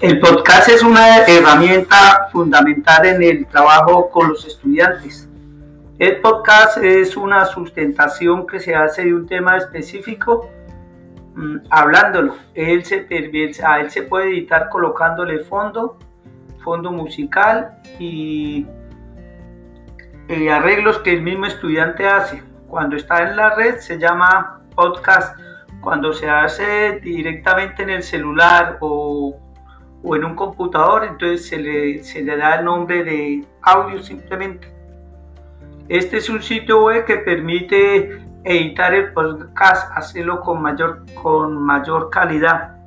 El podcast es una herramienta fundamental en el trabajo con los estudiantes. El podcast es una sustentación que se hace de un tema específico mm, hablándolo. Él se, a él se puede editar colocándole fondo, fondo musical y, y arreglos que el mismo estudiante hace. Cuando está en la red se llama podcast. Cuando se hace directamente en el celular o, o en un computador, entonces se le, se le da el nombre de audio simplemente. Este es un sitio web que permite editar el podcast, hacerlo con mayor, con mayor calidad.